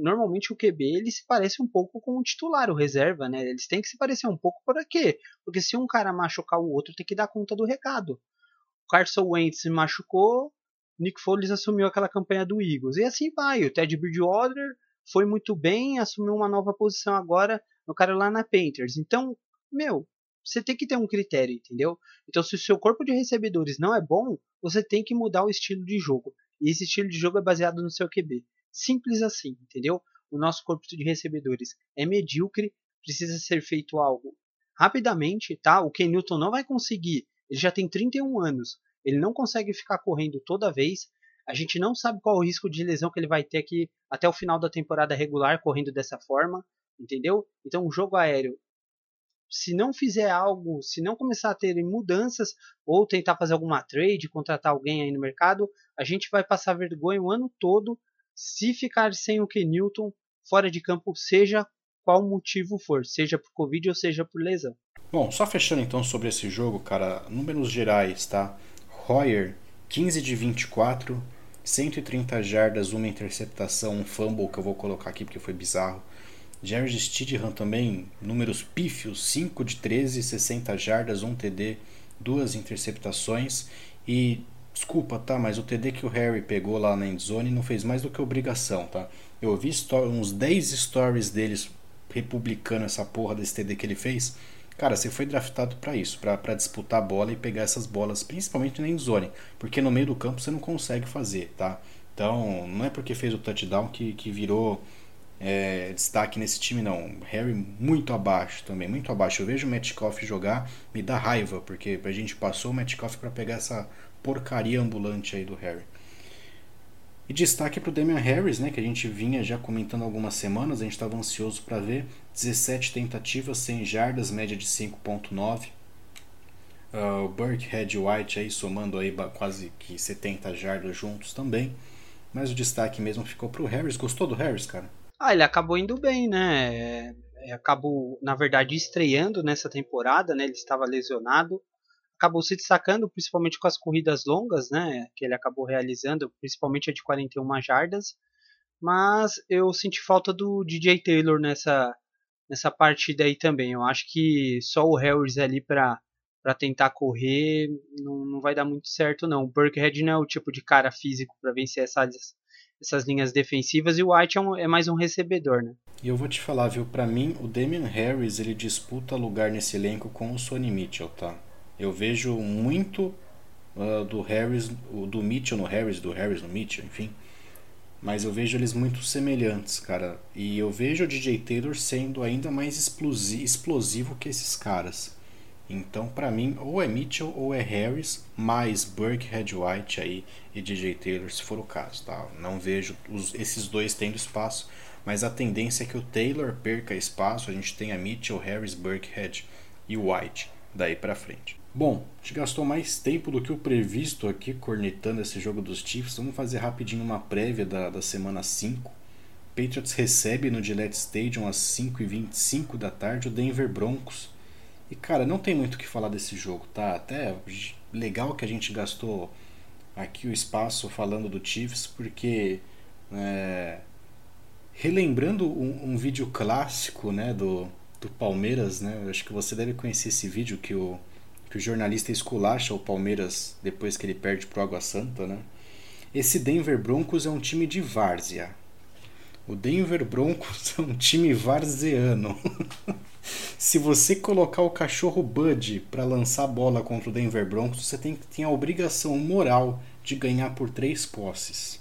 Speaker 2: normalmente o QB ele se parece um pouco com o titular, o reserva, né? Eles têm que se parecer um pouco por quê? Porque se um cara machucar o outro, tem que dar conta do recado. O Carson Wentz se machucou, Nick Foles assumiu aquela campanha do Eagles. E assim vai. O Ted Bridgewater foi muito bem, assumiu uma nova posição agora no Carolina Panthers. Então, meu, você tem que ter um critério, entendeu? Então, se o seu corpo de recebedores não é bom, você tem que mudar o estilo de jogo. E esse estilo de jogo é baseado no seu QB. Simples assim, entendeu? O nosso corpo de recebedores é medíocre, precisa ser feito algo rapidamente, tá? O Ken Newton não vai conseguir, ele já tem 31 anos, ele não consegue ficar correndo toda vez. A gente não sabe qual o risco de lesão que ele vai ter aqui até o final da temporada regular correndo dessa forma, entendeu? Então, o jogo aéreo, se não fizer algo, se não começar a ter mudanças ou tentar fazer alguma trade, contratar alguém aí no mercado, a gente vai passar vergonha o ano todo se ficar sem o Kenilton fora de campo, seja qual motivo for, seja por Covid ou seja por lesão.
Speaker 1: Bom, só fechando então sobre esse jogo, cara, números gerais, tá? Hoyer, 15 de 24, 130 jardas, uma interceptação, um fumble que eu vou colocar aqui porque foi bizarro. Jared Stidham também, números pífios, 5 de 13, 60 jardas, um TD, duas interceptações e Desculpa, tá? Mas o TD que o Harry pegou lá na endzone não fez mais do que obrigação, tá? Eu ouvi uns 10 stories deles republicando essa porra desse TD que ele fez. Cara, você foi draftado para isso, para disputar a bola e pegar essas bolas, principalmente na endzone, porque no meio do campo você não consegue fazer, tá? Então, não é porque fez o touchdown que, que virou é, destaque nesse time, não. Harry muito abaixo também, muito abaixo. Eu vejo o Metcalf jogar, me dá raiva, porque a gente passou o Metcalf para pegar essa porcaria ambulante aí do Harry. E destaque para o Damian Harris, né, que a gente vinha já comentando algumas semanas, a gente estava ansioso para ver. 17 tentativas, 100 jardas, média de 5.9. Uh, o Burkhead White aí somando aí quase que 70 jardas juntos também. Mas o destaque mesmo ficou para o Harris. Gostou do Harris, cara?
Speaker 2: Ah, ele acabou indo bem, né? É, acabou, na verdade, estreando nessa temporada, né? Ele estava lesionado. Acabou se destacando, principalmente com as corridas longas, né? Que ele acabou realizando, principalmente a de 41 jardas. Mas eu senti falta do DJ Taylor nessa, nessa partida aí também. Eu acho que só o Harris ali para para tentar correr não, não vai dar muito certo não. O Burkhead não é o tipo de cara físico para vencer essas, essas linhas defensivas e o White é, um, é, mais um recebedor, né?
Speaker 1: E eu vou te falar, viu, para mim o Damian Harris ele disputa lugar nesse elenco com o Sonny Mitchell, tá? Eu vejo muito uh, do Harris, do Mitchell no Harris, do Harris no Mitchell, enfim. Mas eu vejo eles muito semelhantes, cara. E eu vejo o DJ Taylor sendo ainda mais explosivo que esses caras. Então, para mim, ou é Mitchell ou é Harris, mais Burke, Red White aí e DJ Taylor, se for o caso, tá? Não vejo os, esses dois tendo espaço, mas a tendência é que o Taylor perca espaço. A gente tenha Mitchell, Harris, Burkhead e White daí para frente. Bom, a gente gastou mais tempo do que o previsto aqui cornetando esse jogo dos Chiefs. Vamos fazer rapidinho uma prévia da, da semana 5. Patriots recebe no Gillette Stadium às 5h25 da tarde o Denver Broncos e cara, não tem muito o que falar desse jogo, tá? Até legal que a gente gastou aqui o espaço falando do Chiefs, porque é, relembrando um, um, vídeo clássico né, do, do Palmeiras, né? Acho que você deve conhecer esse vídeo que o, que o jornalista esculacha o Palmeiras depois que ele perde pro Água Santa, né? Esse Denver Broncos é um time de várzea. O Denver Broncos <laughs> é um time varzeano. <laughs> Se você colocar o cachorro Bud para lançar bola contra o Denver Broncos, você tem, tem a obrigação moral de ganhar por três posses.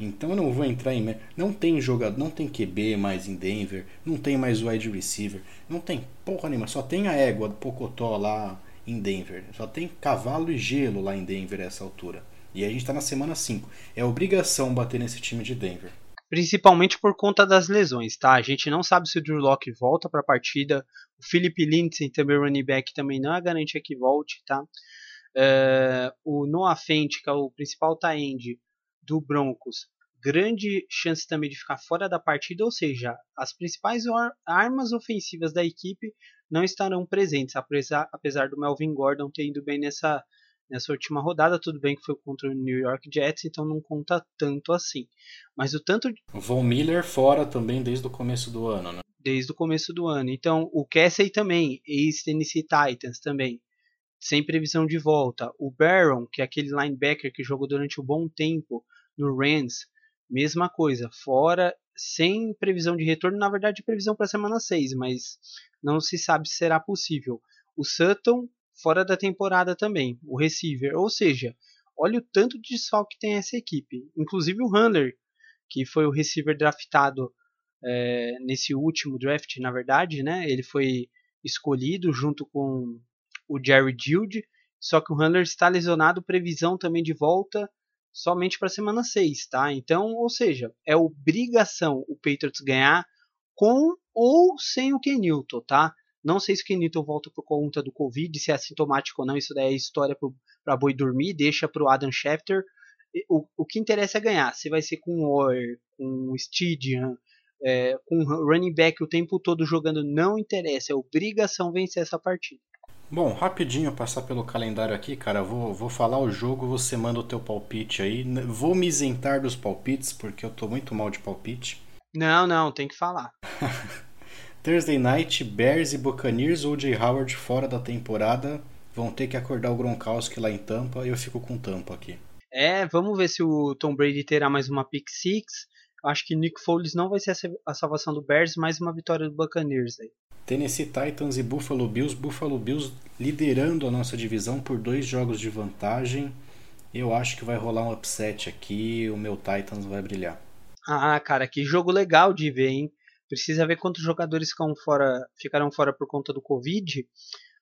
Speaker 1: Então eu não vou entrar em. Não tem jogador, não tem QB mais em Denver, não tem mais wide receiver, não tem porra nenhuma, só tem a égua do Pocotó lá em Denver. Só tem cavalo e gelo lá em Denver a essa altura. E a gente está na semana 5. É obrigação bater nesse time de Denver
Speaker 2: principalmente por conta das lesões, tá? A gente não sabe se o Drew Locke volta para a partida, o Philip Lindsay, também running back, também não é garantia que volte, tá? Uh, o Noah Fent, que é o principal tie-end do Broncos, grande chance também de ficar fora da partida, ou seja, as principais armas ofensivas da equipe não estarão presentes, apesar, apesar do Melvin Gordon ter ido bem nessa, nessa última rodada. Tudo bem que foi contra o New York Jets, então não conta tanto assim. Mas o tanto.
Speaker 1: O Von Miller fora também desde o começo do ano, né?
Speaker 2: Desde o começo do ano. Então o Casey também, ex-Tennessee Titans também, sem previsão de volta. O Barron, que é aquele linebacker que jogou durante um bom tempo no Rams, mesma coisa, fora, sem previsão de retorno. Na verdade, previsão para a semana 6, mas não se sabe se será possível. O Sutton fora da temporada também, o receiver. Ou seja, olha o tanto de desfalque que tem essa equipe. Inclusive o Hunter, que foi o receiver draftado é, nesse último draft, na verdade, né? Ele foi escolhido junto com o Jerry Jude. Só que o Hunter está lesionado, previsão também de volta somente para a semana 6, tá? Então, ou seja, é obrigação o Patriots ganhar com ou sem o Kenilton, tá? Não sei se o Kenilton volta por conta do Covid, se é assintomático ou não, isso daí é história para boi dormir, deixa para o Adam Schefter. O, o que interessa é ganhar. Se vai ser com o Orr, com o Stadium, é, com o running back o tempo todo jogando, não interessa. É obrigação vencer essa partida.
Speaker 1: Bom, rapidinho passar pelo calendário aqui, cara. Vou, vou falar o jogo, você manda o teu palpite aí. Vou me isentar dos palpites, porque eu tô muito mal de palpite.
Speaker 2: Não, não, tem que falar. <laughs>
Speaker 1: Thursday Night, Bears e Buccaneers, O.J. Howard fora da temporada. Vão ter que acordar o Gronkowski lá em Tampa e eu fico com Tampa aqui.
Speaker 2: É, vamos ver se o Tom Brady terá mais uma pick six. Acho que Nick Foles não vai ser a salvação do Bears, mais uma vitória do Buccaneers aí.
Speaker 1: Tennessee Titans e Buffalo Bills. Buffalo Bills liderando a nossa divisão por dois jogos de vantagem. Eu acho que vai rolar um upset aqui. O meu Titans vai brilhar.
Speaker 2: Ah, cara, que jogo legal de ver, hein? Precisa ver quantos jogadores ficam fora, ficaram fora por conta do Covid.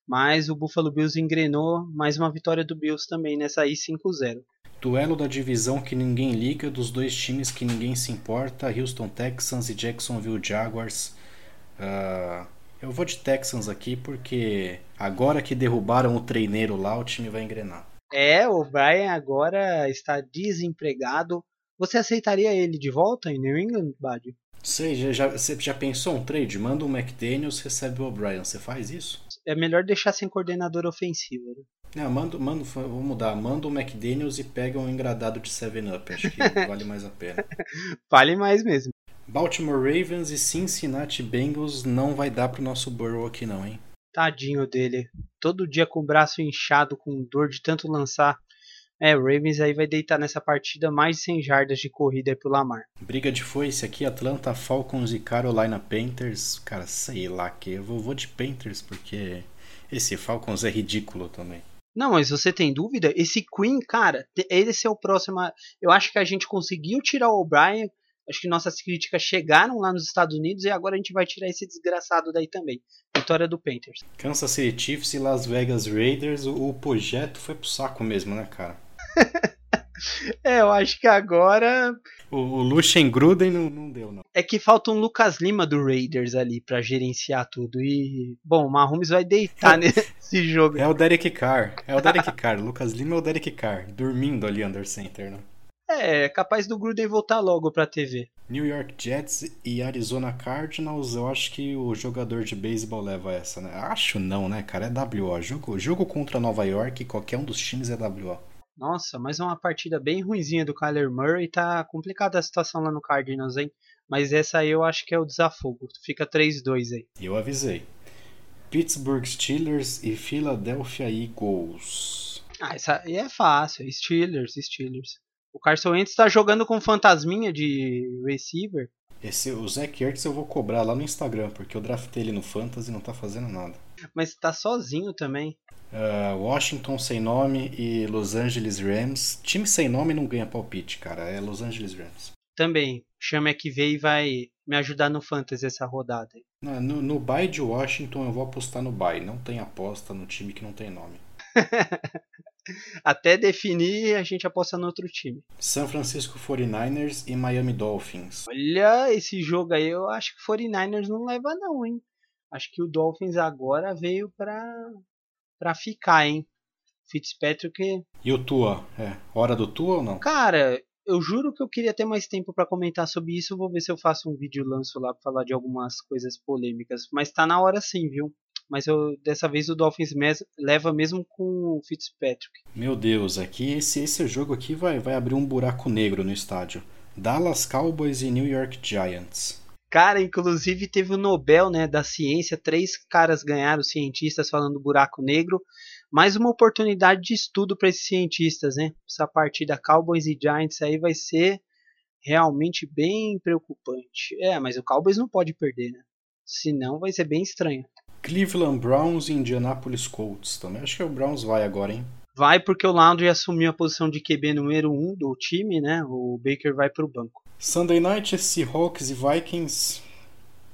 Speaker 2: Mas o Buffalo Bills engrenou mais uma vitória do Bills também nessa aí 5-0.
Speaker 1: Duelo da divisão que ninguém liga, dos dois times que ninguém se importa, Houston Texans e Jacksonville Jaguars. Uh, eu vou de Texans aqui porque agora que derrubaram o treineiro lá, o time vai engrenar.
Speaker 2: É, o Brian agora está desempregado. Você aceitaria ele de volta em New England, Bad?
Speaker 1: Sei, já, já, você já pensou um trade? Manda o McDaniels, recebe o O'Brien. Você faz isso?
Speaker 2: É melhor deixar sem coordenador ofensivo. Né?
Speaker 1: Não, manda, manda, vou mudar. Manda o McDaniels e pega um engradado de 7-Up. Acho que <laughs> vale mais a pena.
Speaker 2: vale mais mesmo.
Speaker 1: Baltimore Ravens e Cincinnati Bengals não vai dar pro nosso Burrow aqui não, hein?
Speaker 2: Tadinho dele. Todo dia com o braço inchado, com dor de tanto lançar. É, o Ravens aí vai deitar nessa partida mais de 100 jardas de corrida aí pro Lamar.
Speaker 1: Briga de foice aqui, Atlanta Falcons e Carolina Panthers. Cara, sei lá que eu vou, vou de Panthers porque esse Falcons é ridículo também.
Speaker 2: Não, mas você tem dúvida? Esse Queen, cara, esse é o próximo. Eu acho que a gente conseguiu tirar o O'Brien. Acho que nossas críticas chegaram lá nos Estados Unidos e agora a gente vai tirar esse desgraçado daí também. Vitória do Panthers.
Speaker 1: Kansas City Chiefs e Las Vegas Raiders. O, o projeto foi pro saco mesmo, né, cara? <laughs>
Speaker 2: é, eu acho que agora.
Speaker 1: O, o Gruden não, não deu, não.
Speaker 2: É que falta um Lucas Lima do Raiders ali para gerenciar tudo. E, bom, o Mahomes vai deitar <laughs> nesse jogo.
Speaker 1: É o Derek Carr. É o Derek Carr. <laughs> Lucas Lima é o Derek Carr. Dormindo ali under center, né?
Speaker 2: É, capaz do Gruden voltar logo pra TV.
Speaker 1: New York Jets e Arizona Cardinals, eu acho que o jogador de beisebol leva essa, né? Acho não, né, cara? É WO. Jogo, jogo contra Nova York, qualquer um dos times é WO.
Speaker 2: Nossa, mas é uma partida bem ruinzinha do Kyler Murray. Tá complicada a situação lá no Cardinals, hein? Mas essa aí eu acho que é o desafogo. Fica 3-2 aí.
Speaker 1: Eu avisei. Pittsburgh Steelers e Philadelphia Eagles.
Speaker 2: Ah, essa aí é fácil. Steelers, Steelers. O Carson Wentz tá jogando com fantasminha de receiver.
Speaker 1: Esse, o Zach Ertz eu vou cobrar lá no Instagram, porque eu draftei ele no Fantasy e não tá fazendo nada.
Speaker 2: Mas tá sozinho também.
Speaker 1: Uh, Washington sem nome e Los Angeles Rams. Time sem nome não ganha palpite, cara. É Los Angeles Rams.
Speaker 2: Também. Chama que veio e vai me ajudar no Fantasy essa rodada.
Speaker 1: No, no, no bye de Washington eu vou apostar no bye. Não tem aposta no time que não tem nome. <laughs>
Speaker 2: Até definir, a gente aposta no outro time.
Speaker 1: San Francisco 49ers e Miami Dolphins.
Speaker 2: Olha, esse jogo aí eu acho que 49ers não leva não, hein? Acho que o Dolphins agora veio pra, pra ficar, hein? Fitzpatrick.
Speaker 1: E o Tua? É, hora do Tua ou não?
Speaker 2: Cara, eu juro que eu queria ter mais tempo para comentar sobre isso. Vou ver se eu faço um vídeo lanço lá pra falar de algumas coisas polêmicas. Mas tá na hora sim, viu? mas eu, dessa vez o Dolphins mes leva mesmo com o Fitzpatrick.
Speaker 1: Meu Deus, aqui esse, esse jogo aqui vai, vai abrir um buraco negro no estádio. Dallas Cowboys e New York Giants.
Speaker 2: Cara, inclusive teve o Nobel né, da ciência, três caras ganharam, cientistas falando buraco negro. Mais uma oportunidade de estudo para esses cientistas, né? Essa partida Cowboys e Giants aí vai ser realmente bem preocupante. É, mas o Cowboys não pode perder, né? Senão vai ser bem estranho.
Speaker 1: Cleveland Browns e Indianapolis Colts também. Acho que o Browns vai agora, hein?
Speaker 2: Vai porque o Landry assumiu a posição de QB número 1 um do time, né? O Baker vai para o banco.
Speaker 1: Sunday Night Seahawks e Vikings.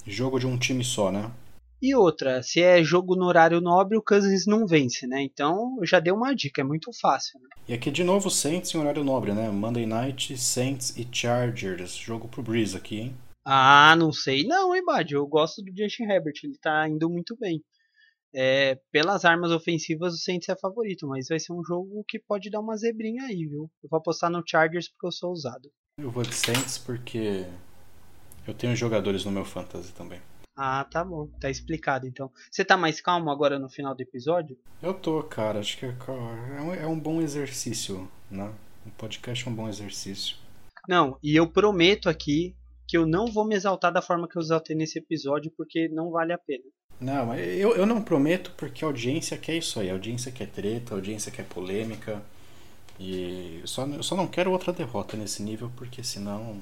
Speaker 1: Jogo de um time só, né?
Speaker 2: E outra, se é jogo no horário nobre, o Cousins não vence, né? Então já deu uma dica, é muito fácil. Né?
Speaker 1: E aqui de novo Saints em horário nobre, né? Monday Night, Saints e Chargers. Jogo pro Breeze aqui, hein?
Speaker 2: Ah, não sei não, hein, Bad? Eu gosto do Justin Herbert, ele tá indo muito bem. É, pelas armas ofensivas, o Saints é favorito, mas vai ser um jogo que pode dar uma zebrinha aí, viu? Eu vou apostar no Chargers porque eu sou ousado.
Speaker 1: Eu vou de Saints porque eu tenho jogadores no meu fantasy também.
Speaker 2: Ah, tá bom, tá explicado então. Você tá mais calmo agora no final do episódio?
Speaker 1: Eu tô, cara, acho que é, é um bom exercício, né? O podcast é um bom exercício.
Speaker 2: Não, e eu prometo aqui que eu não vou me exaltar da forma que eu exaltei nesse episódio, porque não vale a pena.
Speaker 1: Não, eu, eu não prometo porque a audiência quer isso aí. A audiência quer treta, a audiência quer polêmica. E só, eu só não quero outra derrota nesse nível, porque senão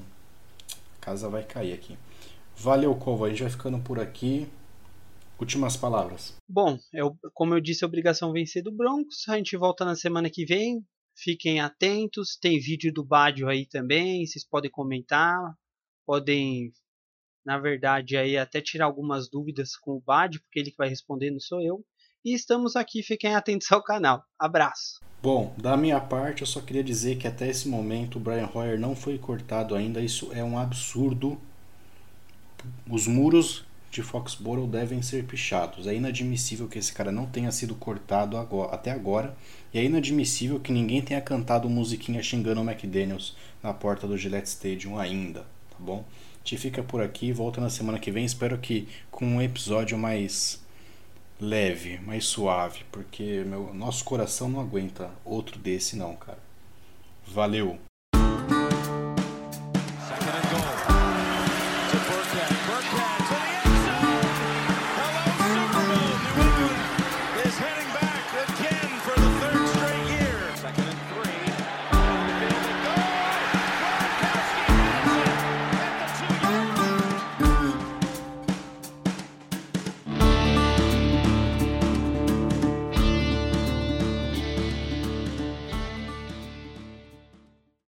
Speaker 1: a casa vai cair aqui. Valeu, Covo. A gente vai ficando por aqui. Últimas palavras.
Speaker 2: Bom, eu, como eu disse, é obrigação vencer do Broncos. A gente volta na semana que vem. Fiquem atentos. Tem vídeo do Badio aí também. Vocês podem comentar podem, na verdade, aí até tirar algumas dúvidas com o Bad, porque ele que vai responder, não sou eu. E estamos aqui, fiquem atentos ao canal. Abraço!
Speaker 1: Bom, da minha parte, eu só queria dizer que até esse momento o Brian Hoyer não foi cortado ainda. Isso é um absurdo. Os muros de Foxborough devem ser pichados. É inadmissível que esse cara não tenha sido cortado agora, até agora. E é inadmissível que ninguém tenha cantado musiquinha xingando o McDaniels na porta do Gillette Stadium ainda, tá bom? Te fica por aqui, volta na semana que vem. Espero que com um episódio mais leve, mais suave, porque meu nosso coração não aguenta outro desse não, cara. Valeu.